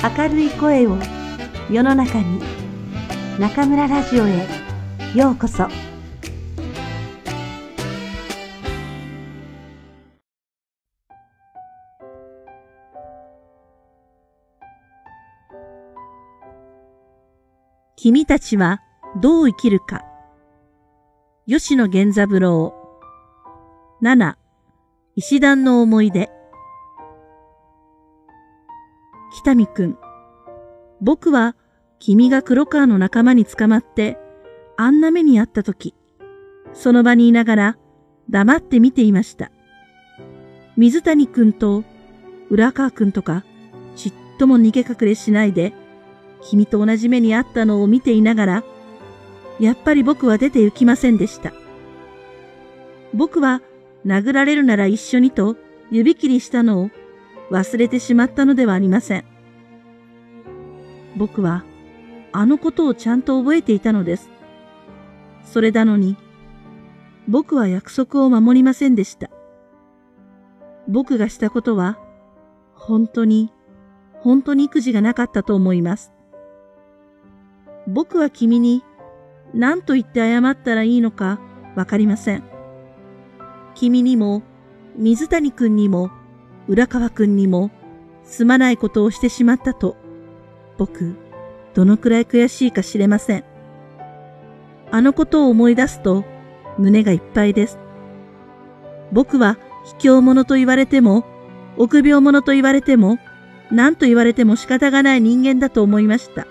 明るい声を世の中に中村ラジオへようこそ。君たちはどう生きるか。吉野源三郎。7石段の思い出。北見くん僕は君が黒川の仲間に捕まってあんな目にあったとき、その場にいながら黙って見ていました。水谷くんと浦川くんとかちっとも逃げ隠れしないで君と同じ目にあったのを見ていながら、やっぱり僕は出て行きませんでした。僕は殴られるなら一緒にと指切りしたのを忘れてしまったのではありません。僕はあのことをちゃんと覚えていたのです。それなのに、僕は約束を守りませんでした。僕がしたことは、本当に、本当に育児がなかったと思います。僕は君に何と言って謝ったらいいのかわかりません。君にも、水谷くんにも、浦川くんにも、すまないことをしてしまったと、僕、どのくらい悔しいか知れません。あのことを思い出すと、胸がいっぱいです。僕は、卑怯者と言われても、臆病者と言われても、何と言われても仕方がない人間だと思いました。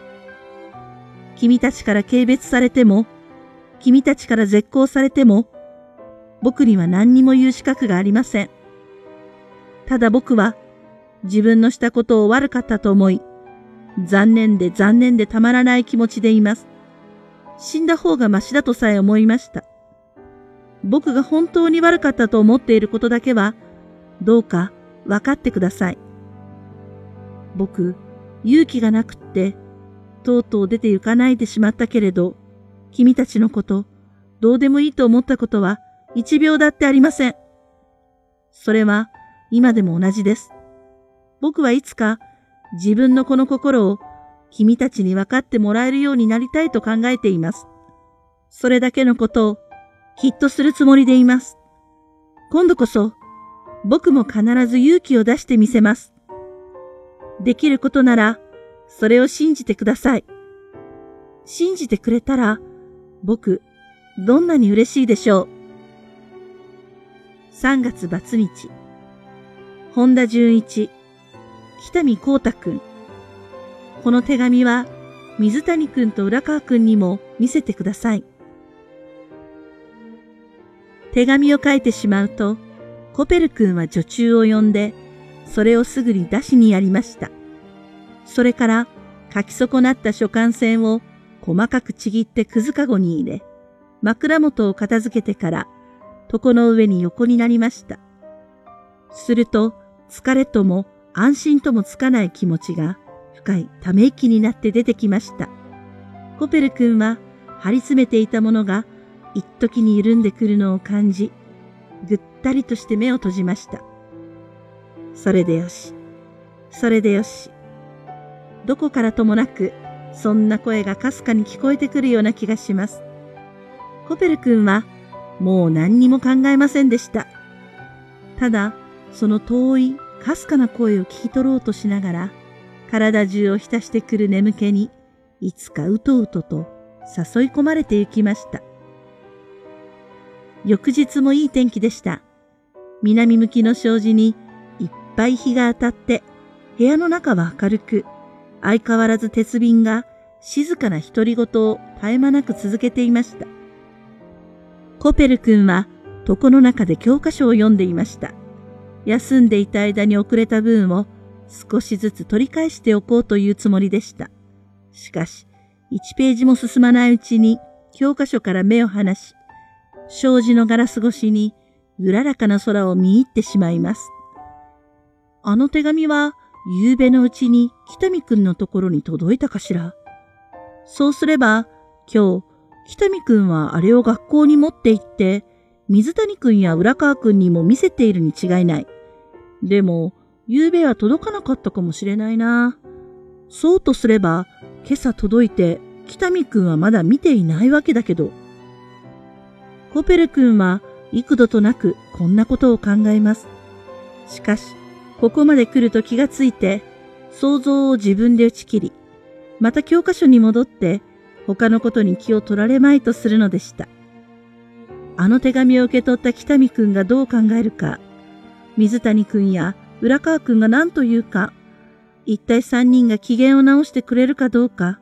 君たちから軽蔑されても、君たちから絶交されても、僕には何にも言う資格がありません。ただ僕は自分のしたことを悪かったと思い、残念で残念でたまらない気持ちでいます。死んだ方がましだとさえ思いました。僕が本当に悪かったと思っていることだけは、どうか分かってください。僕、勇気がなくって、とうとう出て行かないでしまったけれど、君たちのこと、どうでもいいと思ったことは一秒だってありません。それは今でも同じです。僕はいつか自分のこの心を君たちに分かってもらえるようになりたいと考えています。それだけのことをきっとするつもりでいます。今度こそ僕も必ず勇気を出してみせます。できることならそれを信じてください。信じてくれたら、僕、どんなに嬉しいでしょう。3月バツ日。本田純一、北見光太くん。この手紙は、水谷くんと浦川くんにも見せてください。手紙を書いてしまうと、コペル君は女中を呼んで、それをすぐに出しにやりました。それから書き損なった書簡線を細かくちぎってくずかごに入れ、枕元を片付けてから床の上に横になりました。すると疲れとも安心ともつかない気持ちが深いため息になって出てきました。コペル君は張り詰めていたものが一時に緩んでくるのを感じ、ぐったりとして目を閉じました。それでよし。それでよし。どこからともなく、そんな声がかすかに聞こえてくるような気がします。コペル君は、もう何にも考えませんでした。ただ、その遠い、かすかな声を聞き取ろうとしながら、体中を浸してくる眠気に、いつかうとうとと誘い込まれて行きました。翌日もいい天気でした。南向きの障子にいっぱい日が当たって、部屋の中は明るく、相変わらず鉄瓶が静かな独り言を絶え間なく続けていました。コペル君は床の中で教科書を読んでいました。休んでいた間に遅れた分を少しずつ取り返しておこうというつもりでした。しかし、1ページも進まないうちに教科書から目を離し、障子のガラス越しにうららかな空を見入ってしまいます。あの手紙は夕べのうちに北見くんのところに届いたかしら。そうすれば、今日、北見くんはあれを学校に持って行って、水谷くんや浦川くんにも見せているに違いない。でも、夕べは届かなかったかもしれないな。そうとすれば、今朝届いて北見くんはまだ見ていないわけだけど。コペル君は幾度となくこんなことを考えます。しかし、ここまで来ると気がついて、想像を自分で打ち切り、また教科書に戻って他のことに気を取られまいとするのでした。あの手紙を受け取った北見くんがどう考えるか、水谷くんや浦川くんが何と言うか、一体三人が機嫌を直してくれるかどうか、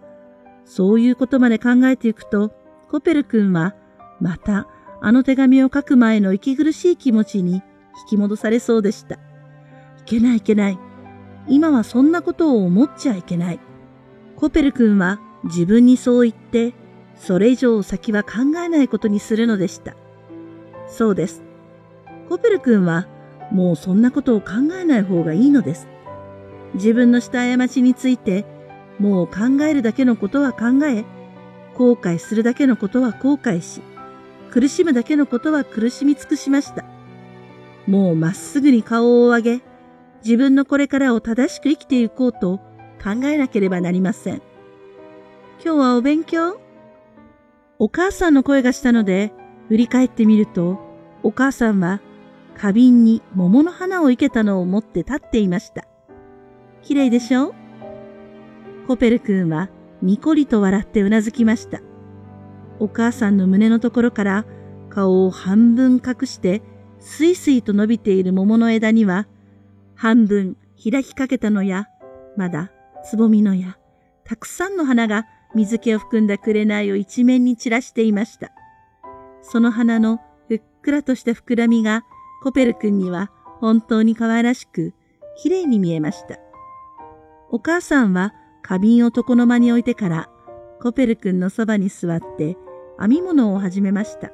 そういうことまで考えていくと、コペル君は、また、あの手紙を書く前の息苦しい気持ちに引き戻されそうでした。いけないいけない。今はそんなことを思っちゃいけない。コペル君は自分にそう言って、それ以上先は考えないことにするのでした。そうです。コペル君はもうそんなことを考えない方がいいのです。自分のした過ちについてもう考えるだけのことは考え、後悔するだけのことは後悔し、苦しむだけのことは苦しみ尽くしました。もうまっすぐに顔を上げ、自分のこれからを正しく生きていこうと考えなければなりません。今日はお勉強？お母さんの声がしたので、振り返ってみると、お母さんは花瓶に桃の花を生けたのを持って立っていました。綺麗でしょ？コペル君はにこりと笑ってうなずきました。お母さんの胸のところから顔を半分隠してスイスイと伸びている桃の枝には半分開きかけたのや、まだつぼみのや、たくさんの花が水気を含んだ紅を一面に散らしていました。その花のふっくらとした膨らみがコペル君には本当に可愛らしく、綺麗に見えました。お母さんは花瓶を床の間に置いてから、コペル君のそばに座って編み物を始めました。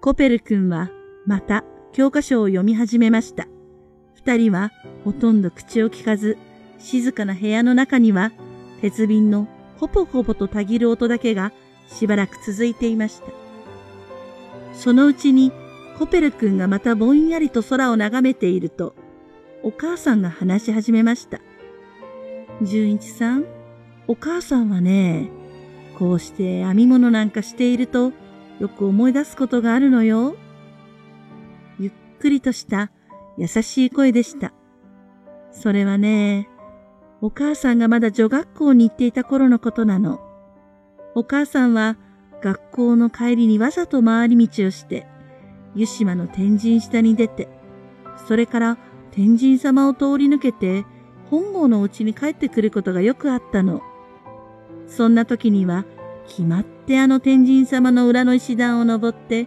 コペル君はまた教科書を読み始めました。二人はほとんど口を聞かず、静かな部屋の中には鉄瓶のほぽほぽとたぎる音だけがしばらく続いていました。そのうちにコペル君がまたぼんやりと空を眺めていると、お母さんが話し始めました。純一さん、お母さんはね、こうして編み物なんかしているとよく思い出すことがあるのよ。ゆっくりとした優しい声でした。それはね、お母さんがまだ女学校に行っていた頃のことなの。お母さんは学校の帰りにわざと回り道をして、湯島の天神下に出て、それから天神様を通り抜けて、本郷の家に帰ってくることがよくあったの。そんな時には、決まってあの天神様の裏の石段を登って、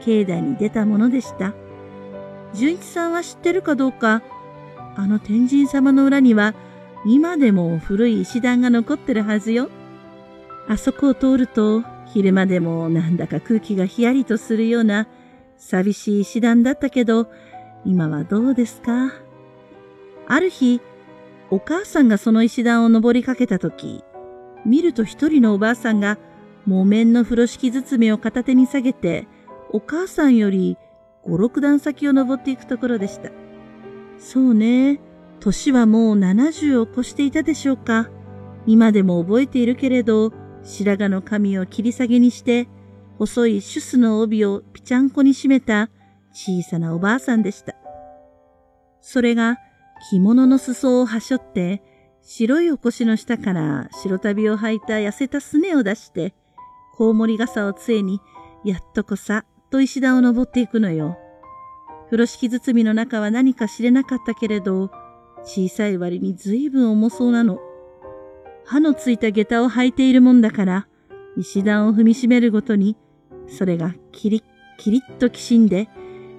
境内に出たものでした。純一さんは知ってるかどうか、あの天神様の裏には、今でも古い石段が残ってるはずよ。あそこを通ると、昼間でもなんだか空気がひやりとするような寂しい石段だったけど、今はどうですか？ある日、お母さんがその石段を登りかけたとき、見ると一人のおばあさんが木綿の風呂敷包みを片手に下げて、お母さんより五六段先を登っていくところでした。そうね、年はもう70を越していたでしょうか。今でも覚えているけれど、白髪の髪を切り下げにして、細いシュスの帯をぴちゃんこに締めた小さなおばあさんでした。それが着物の裾をはしょって、白いお腰の下から白旅を履いた痩せたすねを出して、コウモリ傘を杖に、やっとこさ、と石段を登っていくのよ。風呂敷包みの中は何か知れなかったけれど、小さい割に随分重そうなの。歯のついた下駄を履いているもんだから、石段を踏みしめるごとに、それがキリッキリッときしんで、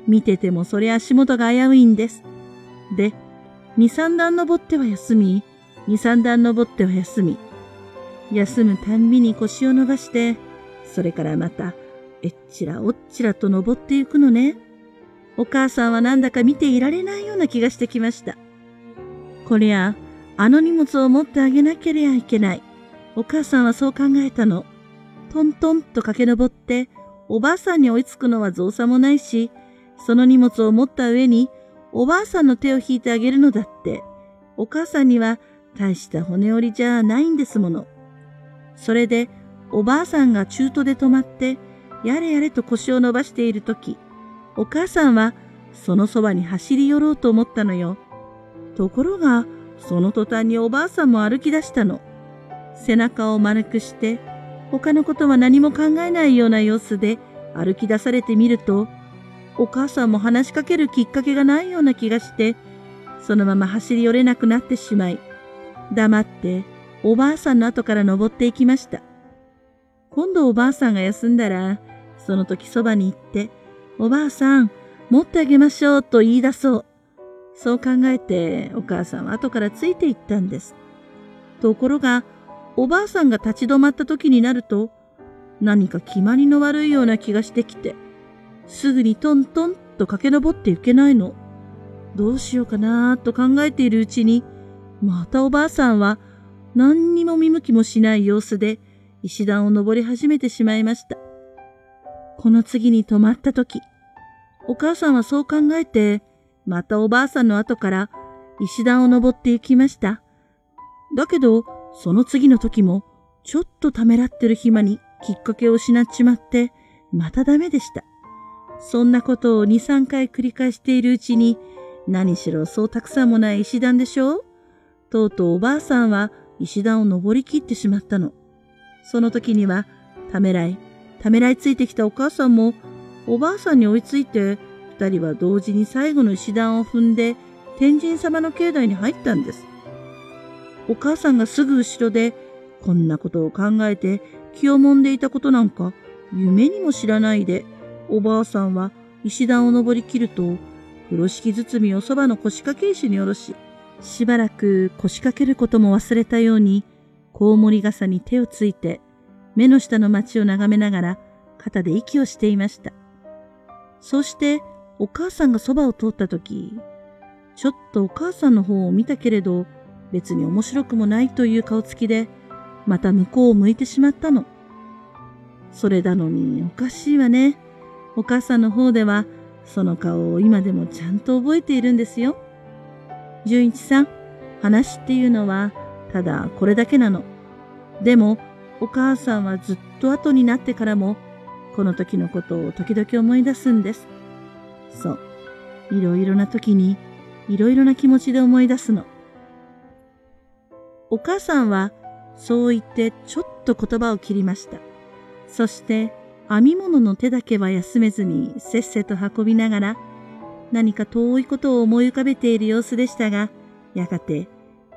見ててもそれ足元が危ういんです。で、二三段登っては休み、二三段登っては休み。休むたんびに腰を伸ばして、それからまた、えっちらおっちらと登っていくのね。お母さんはなんだか見ていられないような気がしてきました。こりゃ、あの荷物を持ってあげなければいけない。お母さんはそう考えたの。トントンと駆け上って、おばあさんに追いつくのは造作もないし、その荷物を持った上におばあさんの手を引いてあげるのだって、お母さんには大した骨折りじゃないんですもの。それで、おばあさんが中途で止まって、やれやれと腰を伸ばしているとき、お母さんはそのそばに走り寄ろうと思ったのよ。ところが、その途端におばあさんも歩き出したの。背中を丸くして、他のことは何も考えないような様子で歩き出されてみると、お母さんも話しかけるきっかけがないような気がして、そのまま走り寄れなくなってしまい、黙っておばあさんの後から登っていきました。今度おばあさんが休んだら、その時そばに行って、おばあさん、持ってあげましょうと言い出そう。そう考えてお母さんは後からついていったんです。ところが、おばあさんが立ち止まった時になると、何か決まりの悪いような気がしてきて、すぐにトントンと駆け上っていけないの。どうしようかなと考えているうちに、またおばあさんは何にも見向きもしない様子で石段を登り始めてしまいました。この次に止まった時、お母さんはそう考えて、またおばあさんの後から石段を登って行きました。だけど、その次の時も、ちょっとためらってる暇にきっかけを失っちまって、またダメでした。そんなことを2、3回繰り返しているうちに、何しろそうたくさんもない石段でしょう？とうとうおばあさんは石段を登りきってしまったの。その時には、ためらい、ためらいついてきたお母さんも、おばあさんに追いついて、二人は同時に最後の石段を踏んで、天神様の境内に入ったんです。お母さんがすぐ後ろで、こんなことを考えて気をもんでいたことなんか、夢にも知らないで、おばあさんは石段を登りきると、風呂敷包みをそばの腰掛け石に下ろし、しばらく腰掛けることも忘れたように、コウモリ傘に手をついて、目の下の町を眺めながら、肩で息をしていました。そして、お母さんがそばを通った時、ちょっとお母さんの方を見たけれど、別に面白くもないという顔つきで、また向こうを向いてしまったの。それなのにおかしいわね。お母さんの方では、その顔を今でもちゃんと覚えているんですよ。純一さん、話っていうのは、ただこれだけなの。でも、お母さんはずっと後になってからも、この時のことを時々思い出すんです。そう。いろいろな時に、いろいろな気持ちで思い出すの。お母さんは、そう言ってちょっと言葉を切りました。そして、編み物の手だけは休めずにせっせと運びながら、何か遠いことを思い浮かべている様子でしたが、やがて、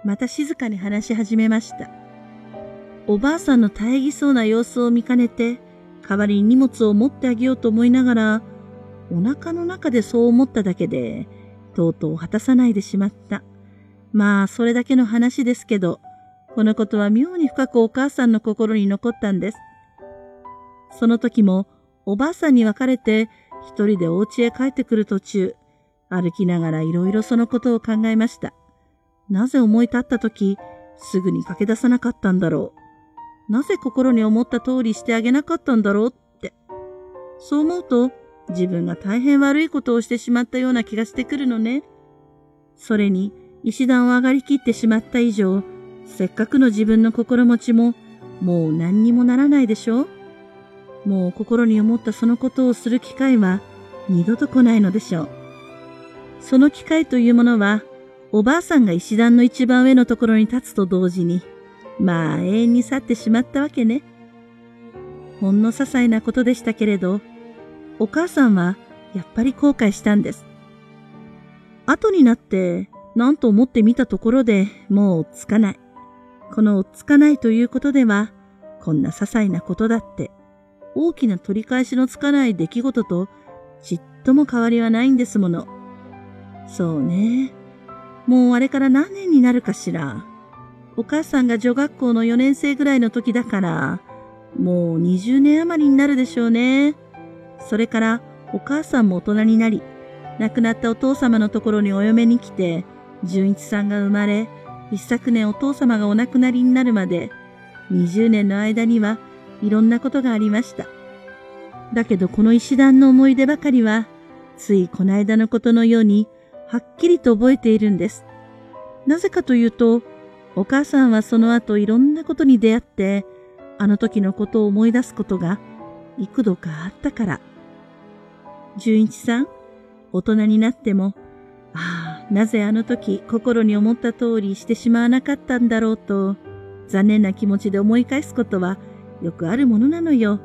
また静かに話し始めました。おばあさんの大ぎそうな様子を見かねて、代わりに荷物を持ってあげようと思いながら、お腹の中でそう思っただけで、とうとう果たさないでしまった。まあ、それだけの話ですけど、このことは妙に深くお母さんの心に残ったんです。その時も、おばあさんに別れて、一人でお家へ帰ってくる途中、歩きながらいろいろそのことを考えました。なぜ思い立った時、すぐに駆け出さなかったんだろう。なぜ心に思った通りしてあげなかったんだろうって。そう思うと、自分が大変悪いことをしてしまったような気がしてくるのね。それに、石段を上がりきってしまった以上、せっかくの自分の心持ちも、もう何にもならないでしょもう心に思ったそのことをする機会は二度と来ないのでしょう。その機会というものは、おばあさんが石段の一番上のところに立つと同時に、まあ永遠に去ってしまったわけね。ほんの些細なことでしたけれど、お母さんはやっぱり後悔したんです。後になって何と思ってみたところでもうつかない。このつかないということでは、こんな些細なことだって大きな取り返しのつかない出来事とちっとも変わりはないんですもの。そうね。もうあれから何年になるかしら。お母さんが女学校の4年生ぐらいの時だから、もう20年余りになるでしょうね。それからお母さんも大人になり、亡くなったお父様のところにお嫁に来て、純一さんが生まれ、一昨年お父様がお亡くなりになるまで、20年の間にはいろんなことがありました。だけどこの石段の思い出ばかりは、ついこの間のことのように、はっきりと覚えているんです。なぜかというと、お母さんはその後いろんなことに出会って、あの時のことを思い出すことが幾度かあったから。純一さん、大人になっても、なぜあの時心に思った通りしてしまわなかったんだろうと、残念な気持ちで思い返すことはよくあるものなのよ。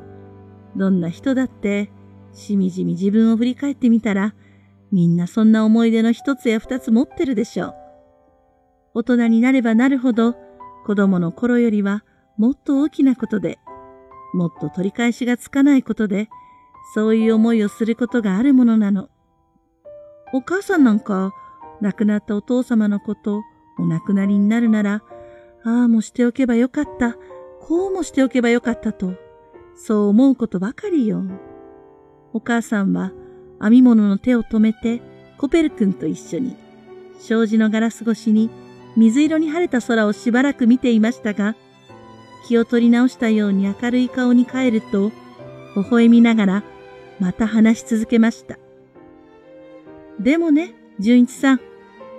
どんな人だって、しみじみ自分を振り返ってみたら、みんなそんな思い出の一つや二つ持ってるでしょう。大人になればなるほど、子供の頃よりはもっと大きなことで、もっと取り返しがつかないことで、そういう思いをすることがあるものなの。お母さんなんか、亡くなったお父様のこと、お亡くなりになるなら、ああもしておけばよかった、こうもしておけばよかったと、そう思うことばかりよ。お母さんは編み物の手を止めて、コペル君と一緒に、障子のガラス越しに水色に晴れた空をしばらく見ていましたが、気を取り直したように明るい顔に変えると、微笑みながら、また話し続けました。でもね、純一さん、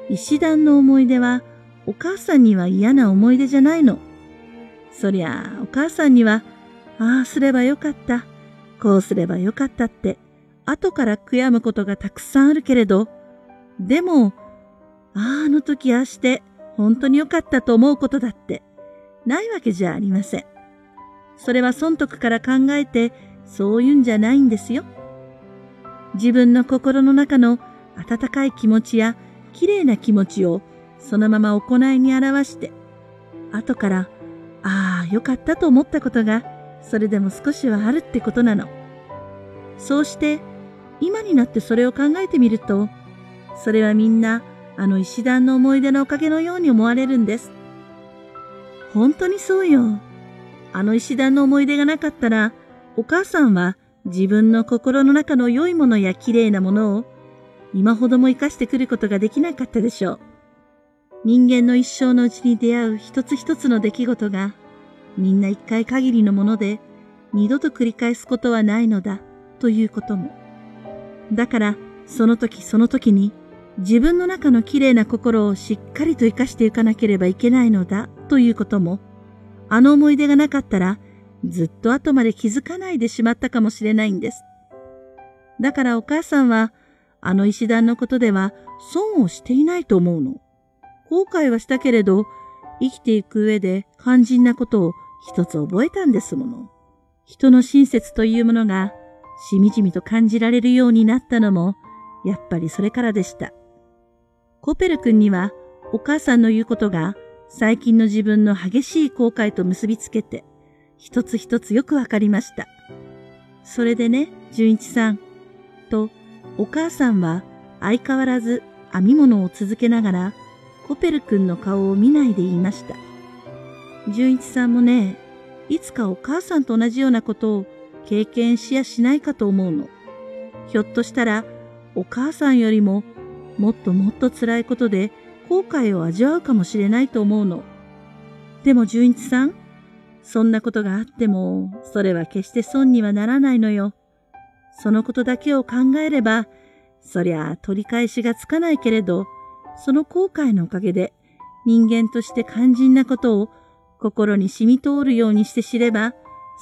石段の思い出は、お母さんには嫌な思い出じゃないの。そりゃ、お母さんには、ああすればよかった、こうすればよかったって、後から悔やむことがたくさんあるけれど、でも、ああ、あの時ああして、本当に良かったと思うことだって、ないわけじゃありません。それは損得から考えて、そういうんじゃないんですよ。自分の心の中の温かい気持ちや綺麗な気持ちをそのまま行いに表して、後から、ああ、よかったと思ったことが、それでも少しはあるってことなの。そうして、今になってそれを考えてみると、それはみんな、あの石段の思い出のおかげのように思われるんです。本当にそうよ。あの石段の思い出がなかったら、お母さんは自分の心の中の良いものや綺麗なものを今ほども生かしてくることができなかったでしょう。人間の一生のうちに出会う一つ一つの出来事がみんな一回限りのもので二度と繰り返すことはないのだということも。だからその時その時に自分の中の綺麗な心をしっかりと生かしていかなければいけないのだということも、あの思い出がなかったらずっと後まで気づかないでしまったかもしれないんです。だからお母さんは、あの石段のことでは損をしていないと思うの。後悔はしたけれど、生きていく上で肝心なことを一つ覚えたんですもの。人の親切というものがしみじみと感じられるようになったのも、やっぱりそれからでした。コペル君にはお母さんの言うことが最近の自分の激しい後悔と結びつけて、一つ一つよくわかりました。それでね、純一さん、と、お母さんは相変わらず編み物を続けながら、コペル君の顔を見ないで言いました。純一さんもね、いつかお母さんと同じようなことを経験しやしないかと思うの。ひょっとしたら、お母さんよりももっともっと辛いことで後悔を味わうかもしれないと思うの。でも純一さん、そんなことがあっても、それは決して損にはならないのよ。そのことだけを考えれば、そりゃ取り返しがつかないけれど、その後悔のおかげで人間として肝心なことを心に染み通るようにして知れば、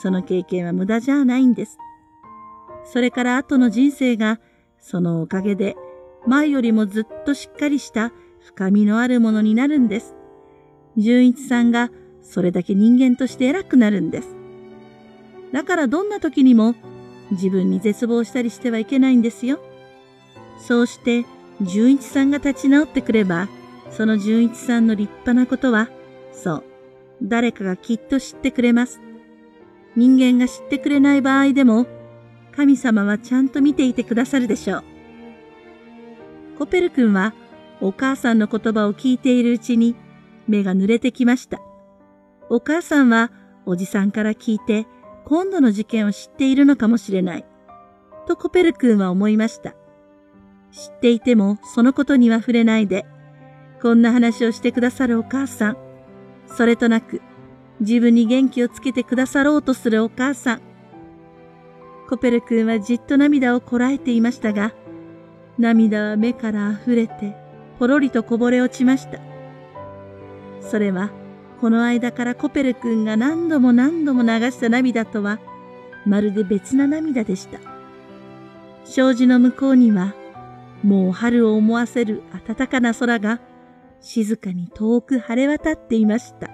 その経験は無駄じゃないんです。それから後の人生が、そのおかげで前よりもずっとしっかりした深みのあるものになるんです。純一さんがそれだけ人間として偉くなるんです。だからどんな時にも自分に絶望したりしてはいけないんですよ。そうして純一さんが立ち直ってくれば、その純一さんの立派なことは、そう、誰かがきっと知ってくれます。人間が知ってくれない場合でも、神様はちゃんと見ていてくださるでしょう。コペル君はお母さんの言葉を聞いているうちに目が濡れてきました。お母さんはおじさんから聞いて今度の事件を知っているのかもしれない。とコペル君は思いました。知っていてもそのことには触れないで、こんな話をしてくださるお母さん。それとなく、自分に元気をつけてくださろうとするお母さん。コペル君はじっと涙をこらえていましたが、涙は目から溢れて、ぽろりとこぼれ落ちました。それはこの間からコペル君が何度も何度も流した涙とは、まるで別な涙でした。障子の向こうには、もう春を思わせる暖かな空が、静かに遠く晴れ渡っていました。